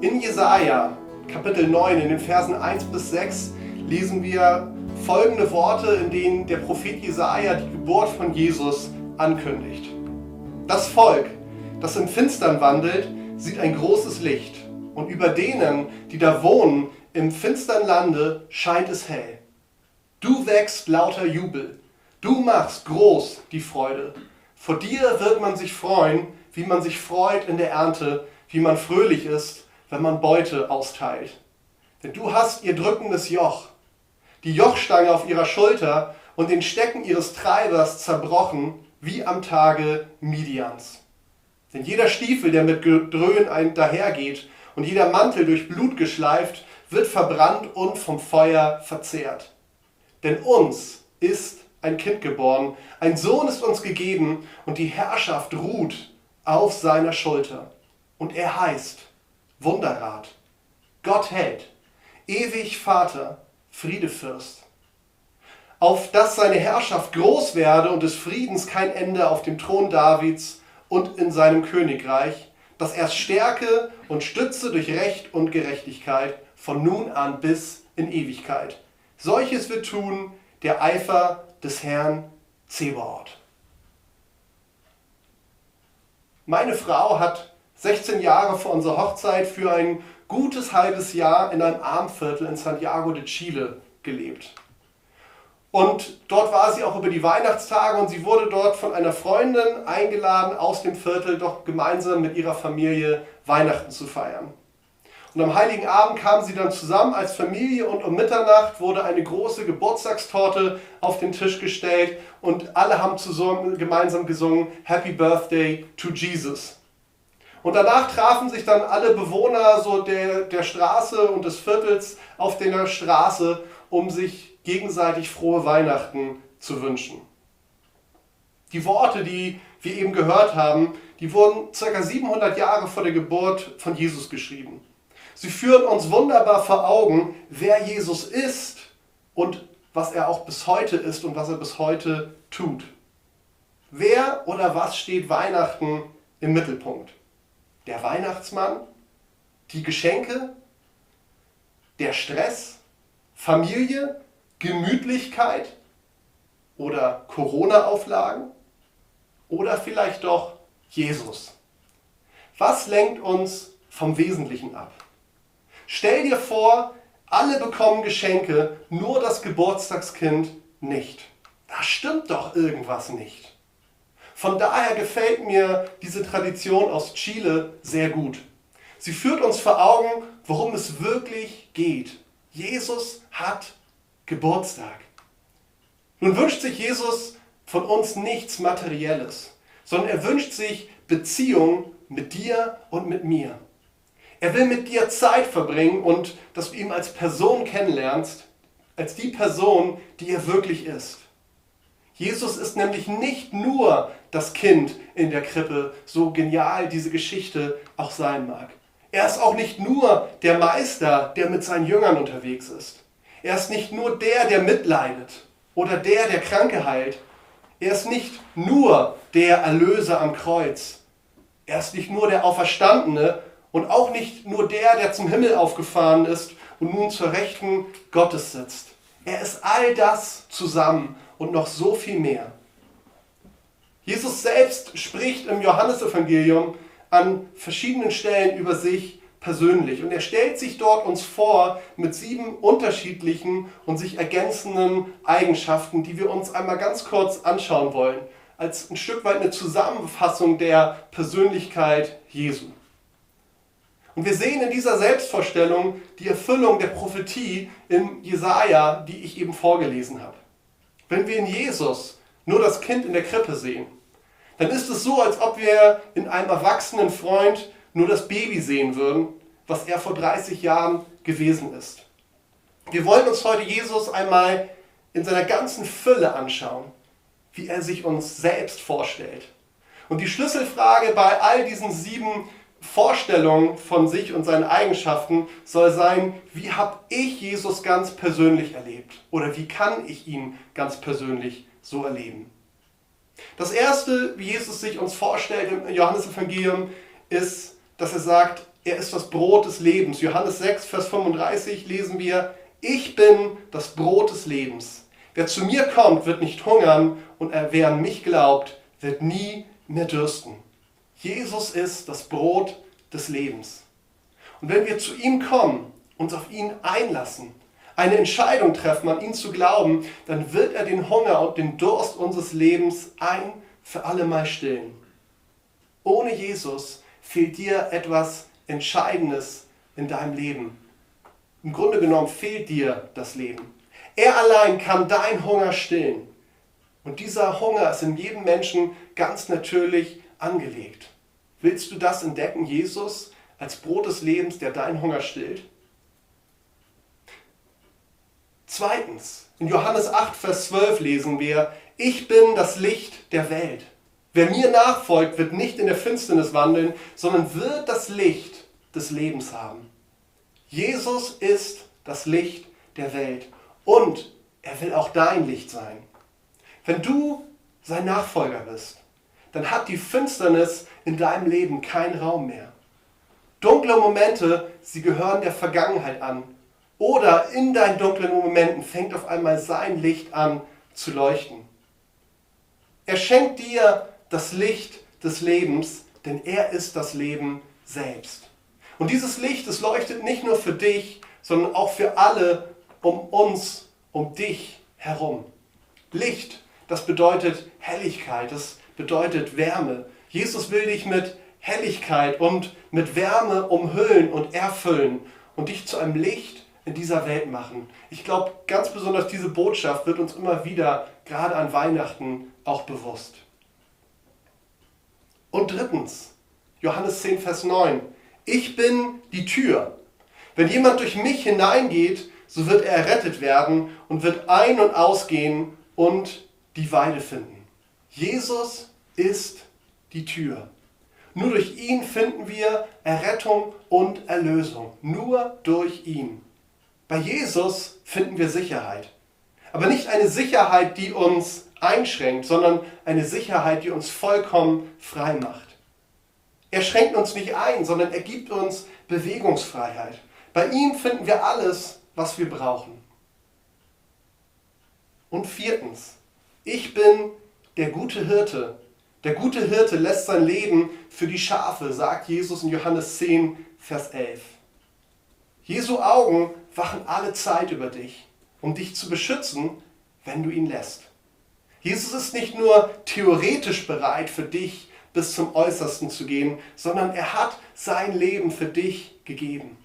In Jesaja, Kapitel 9, in den Versen 1 bis 6, lesen wir folgende Worte, in denen der Prophet Jesaja die Geburt von Jesus ankündigt. Das Volk, das im Finstern wandelt, sieht ein großes Licht, und über denen, die da wohnen, im finstern Lande, scheint es hell. Du wächst lauter Jubel, du machst groß die Freude. Vor dir wird man sich freuen, wie man sich freut in der Ernte, wie man fröhlich ist wenn man Beute austeilt. Denn du hast ihr drückendes Joch, die Jochstange auf ihrer Schulter und den Stecken ihres Treibers zerbrochen, wie am Tage Midians. Denn jeder Stiefel, der mit Dröhn dahergeht und jeder Mantel durch Blut geschleift, wird verbrannt und vom Feuer verzehrt. Denn uns ist ein Kind geboren, ein Sohn ist uns gegeben und die Herrschaft ruht auf seiner Schulter. Und er heißt Wunderrat, Gott hält, ewig Vater, Friedefürst. Auf dass seine Herrschaft groß werde und des Friedens kein Ende auf dem Thron Davids und in seinem Königreich, dass er stärke und stütze durch Recht und Gerechtigkeit von nun an bis in Ewigkeit. Solches wird tun der Eifer des Herrn Zebaoth. Meine Frau hat 16 Jahre vor unserer Hochzeit für ein gutes halbes Jahr in einem Armviertel in Santiago de Chile gelebt. Und dort war sie auch über die Weihnachtstage und sie wurde dort von einer Freundin eingeladen, aus dem Viertel doch gemeinsam mit ihrer Familie Weihnachten zu feiern. Und am heiligen Abend kamen sie dann zusammen als Familie und um Mitternacht wurde eine große Geburtstagstorte auf den Tisch gestellt und alle haben zusammen gemeinsam gesungen Happy Birthday to Jesus. Und danach trafen sich dann alle Bewohner so der, der Straße und des Viertels auf der Straße, um sich gegenseitig frohe Weihnachten zu wünschen. Die Worte, die wir eben gehört haben, die wurden ca. 700 Jahre vor der Geburt von Jesus geschrieben. Sie führen uns wunderbar vor Augen, wer Jesus ist und was er auch bis heute ist und was er bis heute tut. Wer oder was steht Weihnachten im Mittelpunkt? Der Weihnachtsmann, die Geschenke, der Stress, Familie, Gemütlichkeit oder Corona-Auflagen oder vielleicht doch Jesus. Was lenkt uns vom Wesentlichen ab? Stell dir vor, alle bekommen Geschenke, nur das Geburtstagskind nicht. Da stimmt doch irgendwas nicht. Von daher gefällt mir diese Tradition aus Chile sehr gut. Sie führt uns vor Augen, worum es wirklich geht. Jesus hat Geburtstag. Nun wünscht sich Jesus von uns nichts Materielles, sondern er wünscht sich Beziehung mit dir und mit mir. Er will mit dir Zeit verbringen und dass du ihn als Person kennenlernst, als die Person, die er wirklich ist. Jesus ist nämlich nicht nur das Kind in der Krippe, so genial diese Geschichte auch sein mag. Er ist auch nicht nur der Meister, der mit seinen Jüngern unterwegs ist. Er ist nicht nur der, der mitleidet oder der, der Kranke heilt. Er ist nicht nur der Erlöser am Kreuz. Er ist nicht nur der Auferstandene und auch nicht nur der, der zum Himmel aufgefahren ist und nun zur Rechten Gottes sitzt. Er ist all das zusammen und noch so viel mehr. Jesus selbst spricht im Johannesevangelium an verschiedenen Stellen über sich persönlich und er stellt sich dort uns vor mit sieben unterschiedlichen und sich ergänzenden Eigenschaften, die wir uns einmal ganz kurz anschauen wollen, als ein Stück weit eine Zusammenfassung der Persönlichkeit Jesu. Und wir sehen in dieser Selbstvorstellung die Erfüllung der Prophetie im Jesaja, die ich eben vorgelesen habe. Wenn wir in Jesus nur das Kind in der Krippe sehen, dann ist es so, als ob wir in einem erwachsenen Freund nur das Baby sehen würden, was er vor 30 Jahren gewesen ist. Wir wollen uns heute Jesus einmal in seiner ganzen Fülle anschauen, wie er sich uns selbst vorstellt. Und die Schlüsselfrage bei all diesen sieben Vorstellung von sich und seinen Eigenschaften soll sein, wie habe ich Jesus ganz persönlich erlebt oder wie kann ich ihn ganz persönlich so erleben. Das erste, wie Jesus sich uns vorstellt im Johannesevangelium, ist, dass er sagt, er ist das Brot des Lebens. Johannes 6, Vers 35 lesen wir, ich bin das Brot des Lebens. Wer zu mir kommt, wird nicht hungern und wer an mich glaubt, wird nie mehr dürsten. Jesus ist das Brot des Lebens. Und wenn wir zu ihm kommen, uns auf ihn einlassen, eine Entscheidung treffen, an ihn zu glauben, dann wird er den Hunger und den Durst unseres Lebens ein für alle Mal stillen. Ohne Jesus fehlt dir etwas Entscheidendes in deinem Leben. Im Grunde genommen fehlt dir das Leben. Er allein kann deinen Hunger stillen. Und dieser Hunger ist in jedem Menschen ganz natürlich angelegt. Willst du das entdecken, Jesus, als Brot des Lebens, der deinen Hunger stillt? Zweitens, in Johannes 8, Vers 12 lesen wir, ich bin das Licht der Welt. Wer mir nachfolgt, wird nicht in der Finsternis wandeln, sondern wird das Licht des Lebens haben. Jesus ist das Licht der Welt und er will auch dein Licht sein. Wenn du sein Nachfolger bist, dann hat die Finsternis in deinem Leben keinen Raum mehr. Dunkle Momente, sie gehören der Vergangenheit an. Oder in deinen dunklen Momenten fängt auf einmal sein Licht an zu leuchten. Er schenkt dir das Licht des Lebens, denn er ist das Leben selbst. Und dieses Licht, es leuchtet nicht nur für dich, sondern auch für alle um uns, um dich herum. Licht, das bedeutet Helligkeit, das bedeutet Wärme. Jesus will dich mit Helligkeit und mit Wärme umhüllen und erfüllen und dich zu einem Licht in dieser Welt machen. Ich glaube, ganz besonders diese Botschaft wird uns immer wieder, gerade an Weihnachten, auch bewusst. Und drittens, Johannes 10, Vers 9. Ich bin die Tür. Wenn jemand durch mich hineingeht, so wird er errettet werden und wird ein- und ausgehen und die Weide finden. Jesus ist die Tür. Nur durch ihn finden wir Errettung und Erlösung. Nur durch ihn. Bei Jesus finden wir Sicherheit. Aber nicht eine Sicherheit, die uns einschränkt, sondern eine Sicherheit, die uns vollkommen frei macht. Er schränkt uns nicht ein, sondern er gibt uns Bewegungsfreiheit. Bei ihm finden wir alles, was wir brauchen. Und viertens, ich bin der gute Hirte. Der gute Hirte lässt sein Leben für die Schafe, sagt Jesus in Johannes 10, Vers 11. Jesu Augen wachen alle Zeit über dich, um dich zu beschützen, wenn du ihn lässt. Jesus ist nicht nur theoretisch bereit für dich bis zum Äußersten zu gehen, sondern er hat sein Leben für dich gegeben.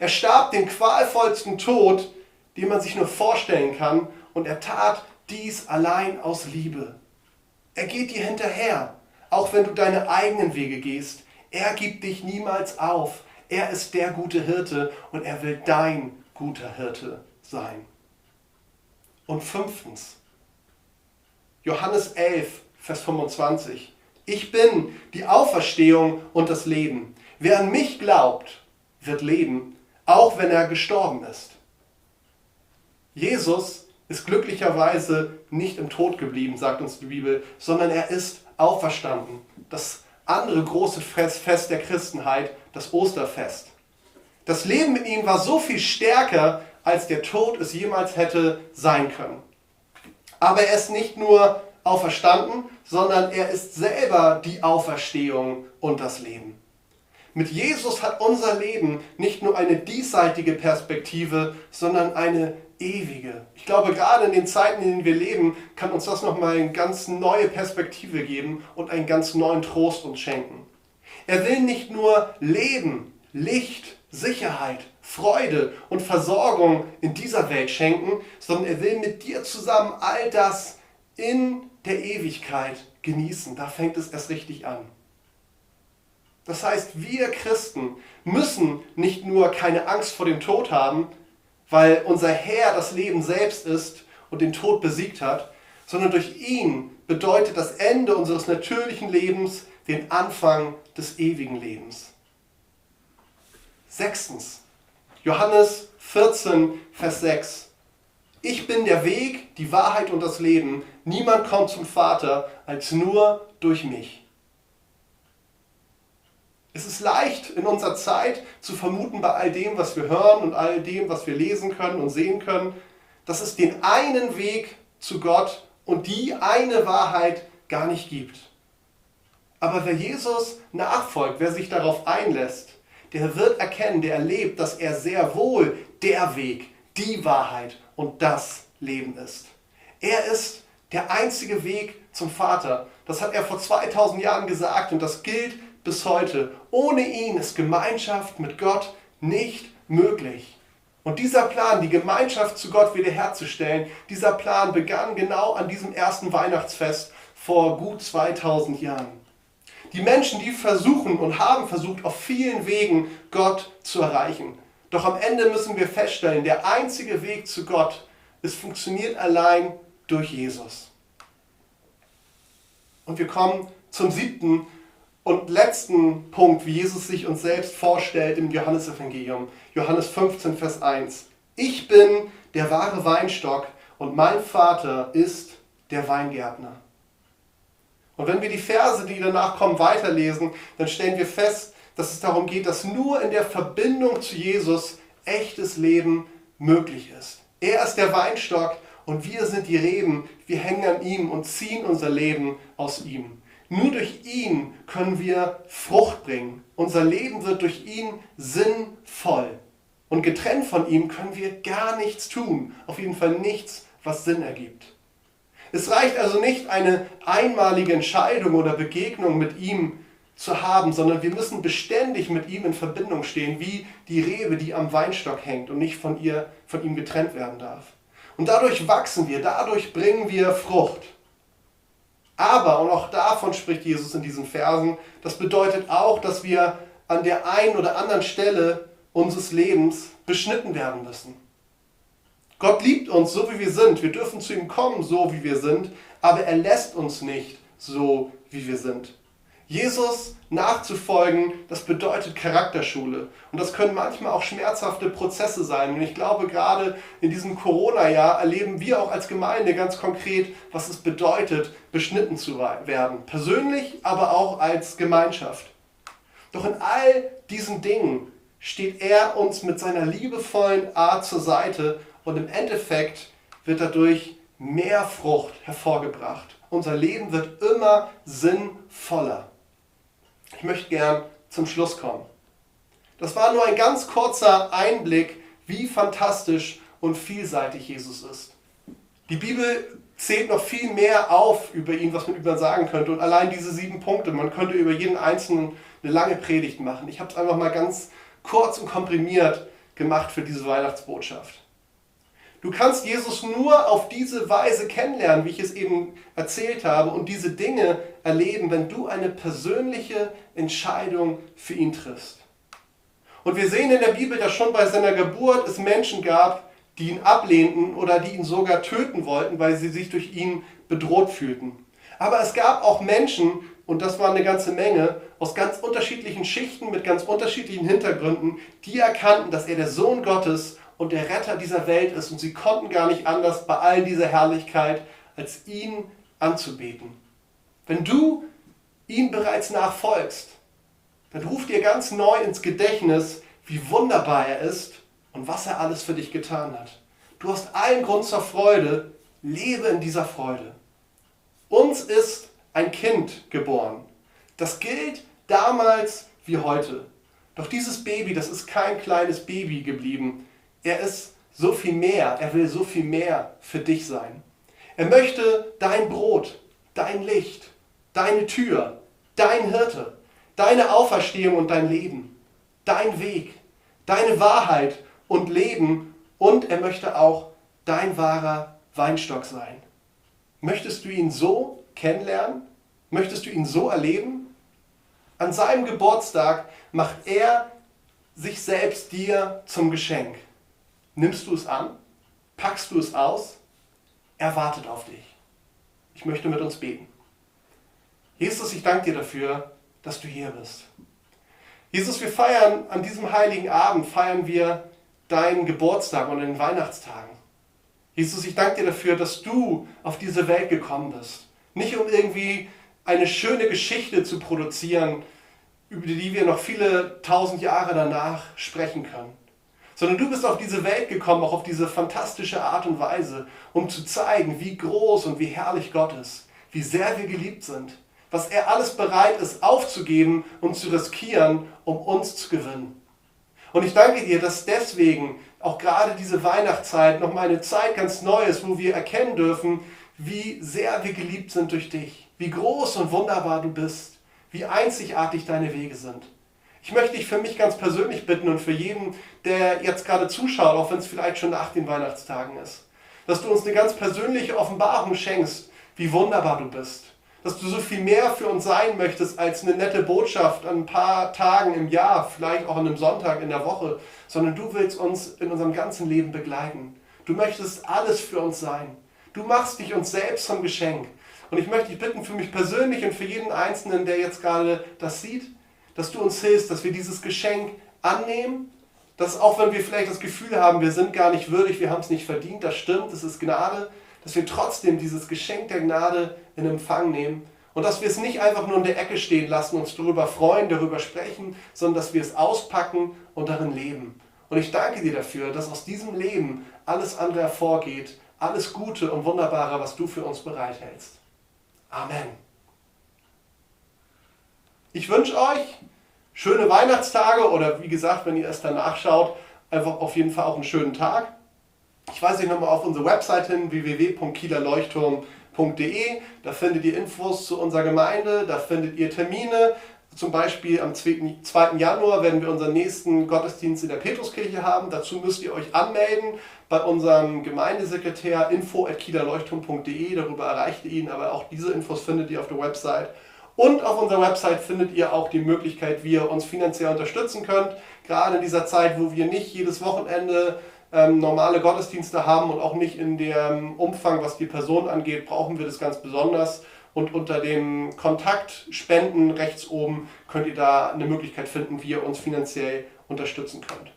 Er starb den qualvollsten Tod, den man sich nur vorstellen kann, und er tat dies allein aus Liebe. Er geht dir hinterher, auch wenn du deine eigenen Wege gehst. Er gibt dich niemals auf. Er ist der gute Hirte und er will dein guter Hirte sein. Und fünftens, Johannes 11, Vers 25. Ich bin die Auferstehung und das Leben. Wer an mich glaubt, wird leben, auch wenn er gestorben ist. Jesus ist glücklicherweise nicht im Tod geblieben, sagt uns die Bibel, sondern er ist auferstanden. Das andere große Fest der Christenheit, das Osterfest. Das Leben mit ihm war so viel stärker, als der Tod es jemals hätte sein können. Aber er ist nicht nur auferstanden, sondern er ist selber die Auferstehung und das Leben. Mit Jesus hat unser Leben nicht nur eine diesseitige Perspektive, sondern eine ewige. Ich glaube, gerade in den Zeiten, in denen wir leben, kann uns das nochmal eine ganz neue Perspektive geben und einen ganz neuen Trost uns schenken. Er will nicht nur Leben, Licht, Sicherheit, Freude und Versorgung in dieser Welt schenken, sondern er will mit dir zusammen all das in der Ewigkeit genießen. Da fängt es erst richtig an. Das heißt, wir Christen müssen nicht nur keine Angst vor dem Tod haben, weil unser Herr das Leben selbst ist und den Tod besiegt hat, sondern durch ihn bedeutet das Ende unseres natürlichen Lebens den Anfang des ewigen Lebens. Sechstens, Johannes 14, Vers 6. Ich bin der Weg, die Wahrheit und das Leben. Niemand kommt zum Vater als nur durch mich. Es ist leicht in unserer Zeit zu vermuten bei all dem, was wir hören und all dem, was wir lesen können und sehen können, dass es den einen Weg zu Gott und die eine Wahrheit gar nicht gibt. Aber wer Jesus nachfolgt, wer sich darauf einlässt, der wird erkennen, der erlebt, dass er sehr wohl der Weg, die Wahrheit und das Leben ist. Er ist der einzige Weg zum Vater. Das hat er vor 2000 Jahren gesagt und das gilt bis heute. Ohne ihn ist Gemeinschaft mit Gott nicht möglich. Und dieser Plan, die Gemeinschaft zu Gott wiederherzustellen, dieser Plan begann genau an diesem ersten Weihnachtsfest vor gut 2000 Jahren. Die Menschen, die versuchen und haben versucht, auf vielen Wegen Gott zu erreichen. Doch am Ende müssen wir feststellen, der einzige Weg zu Gott, es funktioniert allein durch Jesus. Und wir kommen zum siebten und letzten Punkt, wie Jesus sich uns selbst vorstellt im Johannesevangelium. Johannes 15, Vers 1. Ich bin der wahre Weinstock und mein Vater ist der Weingärtner. Und wenn wir die Verse, die danach kommen, weiterlesen, dann stellen wir fest, dass es darum geht, dass nur in der Verbindung zu Jesus echtes Leben möglich ist. Er ist der Weinstock und wir sind die Reben. Wir hängen an ihm und ziehen unser Leben aus ihm. Nur durch ihn können wir Frucht bringen. Unser Leben wird durch ihn sinnvoll. Und getrennt von ihm können wir gar nichts tun. Auf jeden Fall nichts, was Sinn ergibt. Es reicht also nicht, eine einmalige Entscheidung oder Begegnung mit ihm zu haben, sondern wir müssen beständig mit ihm in Verbindung stehen, wie die Rebe, die am Weinstock hängt und nicht von, ihr, von ihm getrennt werden darf. Und dadurch wachsen wir, dadurch bringen wir Frucht. Aber, und auch davon spricht Jesus in diesen Versen, das bedeutet auch, dass wir an der einen oder anderen Stelle unseres Lebens beschnitten werden müssen. Gott liebt uns so, wie wir sind. Wir dürfen zu ihm kommen, so wie wir sind, aber er lässt uns nicht so, wie wir sind. Jesus nachzufolgen, das bedeutet Charakterschule. Und das können manchmal auch schmerzhafte Prozesse sein. Und ich glaube, gerade in diesem Corona-Jahr erleben wir auch als Gemeinde ganz konkret, was es bedeutet, beschnitten zu werden. Persönlich, aber auch als Gemeinschaft. Doch in all diesen Dingen steht er uns mit seiner liebevollen Art zur Seite und im Endeffekt wird dadurch mehr Frucht hervorgebracht. Unser Leben wird immer sinnvoller. Ich möchte gern zum Schluss kommen. Das war nur ein ganz kurzer Einblick, wie fantastisch und vielseitig Jesus ist. Die Bibel zählt noch viel mehr auf über ihn, was man über ihn sagen könnte. Und allein diese sieben Punkte, man könnte über jeden einzelnen eine lange Predigt machen. Ich habe es einfach mal ganz kurz und komprimiert gemacht für diese Weihnachtsbotschaft. Du kannst Jesus nur auf diese Weise kennenlernen, wie ich es eben erzählt habe, und diese Dinge erleben, wenn du eine persönliche Entscheidung für ihn triffst. Und wir sehen in der Bibel, dass schon bei seiner Geburt es Menschen gab, die ihn ablehnten oder die ihn sogar töten wollten, weil sie sich durch ihn bedroht fühlten. Aber es gab auch Menschen, und das war eine ganze Menge, aus ganz unterschiedlichen Schichten mit ganz unterschiedlichen Hintergründen, die erkannten, dass er der Sohn Gottes und der Retter dieser Welt ist. Und sie konnten gar nicht anders bei all dieser Herrlichkeit, als ihn anzubeten. Wenn du ihm bereits nachfolgst, dann ruft dir ganz neu ins Gedächtnis, wie wunderbar er ist und was er alles für dich getan hat. Du hast allen Grund zur Freude, lebe in dieser Freude. Uns ist ein Kind geboren. Das gilt damals wie heute. Doch dieses Baby, das ist kein kleines Baby geblieben, er ist so viel mehr, er will so viel mehr für dich sein. Er möchte dein Brot, dein Licht, deine Tür, dein Hirte, deine Auferstehung und dein Leben, dein Weg, deine Wahrheit und Leben und er möchte auch dein wahrer Weinstock sein. Möchtest du ihn so kennenlernen? Möchtest du ihn so erleben? An seinem Geburtstag macht er sich selbst dir zum Geschenk. Nimmst du es an? Packst du es aus? Er wartet auf dich. Ich möchte mit uns beten. Jesus, ich danke dir dafür, dass du hier bist. Jesus, wir feiern an diesem heiligen Abend, feiern wir deinen Geburtstag und den Weihnachtstagen. Jesus, ich danke dir dafür, dass du auf diese Welt gekommen bist. Nicht um irgendwie eine schöne Geschichte zu produzieren über die wir noch viele tausend Jahre danach sprechen können. Sondern du bist auf diese Welt gekommen, auch auf diese fantastische Art und Weise, um zu zeigen, wie groß und wie herrlich Gott ist, wie sehr wir geliebt sind, was er alles bereit ist aufzugeben und zu riskieren, um uns zu gewinnen. Und ich danke dir, dass deswegen auch gerade diese Weihnachtszeit nochmal eine Zeit ganz neu ist, wo wir erkennen dürfen, wie sehr wir geliebt sind durch dich, wie groß und wunderbar du bist, wie einzigartig deine Wege sind. Ich möchte dich für mich ganz persönlich bitten und für jeden, der jetzt gerade zuschaut, auch wenn es vielleicht schon nach den Weihnachtstagen ist, dass du uns eine ganz persönliche Offenbarung schenkst, wie wunderbar du bist. Dass du so viel mehr für uns sein möchtest als eine nette Botschaft an ein paar Tagen im Jahr, vielleicht auch an einem Sonntag in der Woche, sondern du willst uns in unserem ganzen Leben begleiten. Du möchtest alles für uns sein. Du machst dich uns selbst zum Geschenk. Und ich möchte dich bitten, für mich persönlich und für jeden Einzelnen, der jetzt gerade das sieht, dass du uns hilfst, dass wir dieses Geschenk annehmen, dass auch wenn wir vielleicht das Gefühl haben, wir sind gar nicht würdig, wir haben es nicht verdient, das stimmt, es ist Gnade, dass wir trotzdem dieses Geschenk der Gnade in Empfang nehmen und dass wir es nicht einfach nur in der Ecke stehen lassen, uns darüber freuen, darüber sprechen, sondern dass wir es auspacken und darin leben. Und ich danke dir dafür, dass aus diesem Leben alles andere hervorgeht, alles Gute und Wunderbare, was du für uns bereithältst. Amen. Ich wünsche euch schöne Weihnachtstage oder wie gesagt, wenn ihr es danach schaut, einfach auf jeden Fall auch einen schönen Tag. Ich weise euch nochmal auf unsere Website hin, www.kielerleuchtturm.de. Da findet ihr Infos zu unserer Gemeinde, da findet ihr Termine, zum Beispiel am 2. Januar werden wir unseren nächsten Gottesdienst in der Petruskirche haben. Dazu müsst ihr euch anmelden bei unserem Gemeindesekretär info.kielerleuchtturm.de. Darüber erreicht ihr ihn, aber auch diese Infos findet ihr auf der Website. Und auf unserer Website findet ihr auch die Möglichkeit, wie ihr uns finanziell unterstützen könnt. Gerade in dieser Zeit, wo wir nicht jedes Wochenende ähm, normale Gottesdienste haben und auch nicht in dem Umfang, was die Person angeht, brauchen wir das ganz besonders. Und unter dem Kontakt Spenden rechts oben könnt ihr da eine Möglichkeit finden, wie ihr uns finanziell unterstützen könnt.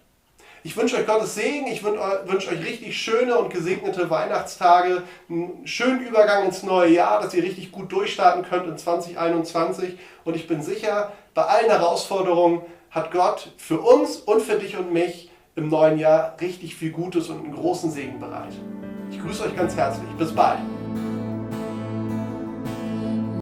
Ich wünsche euch Gottes Segen, ich wünsche euch richtig schöne und gesegnete Weihnachtstage, einen schönen Übergang ins neue Jahr, dass ihr richtig gut durchstarten könnt in 2021. Und ich bin sicher, bei allen Herausforderungen hat Gott für uns und für dich und mich im neuen Jahr richtig viel Gutes und einen großen Segen bereit. Ich grüße euch ganz herzlich. Bis bald.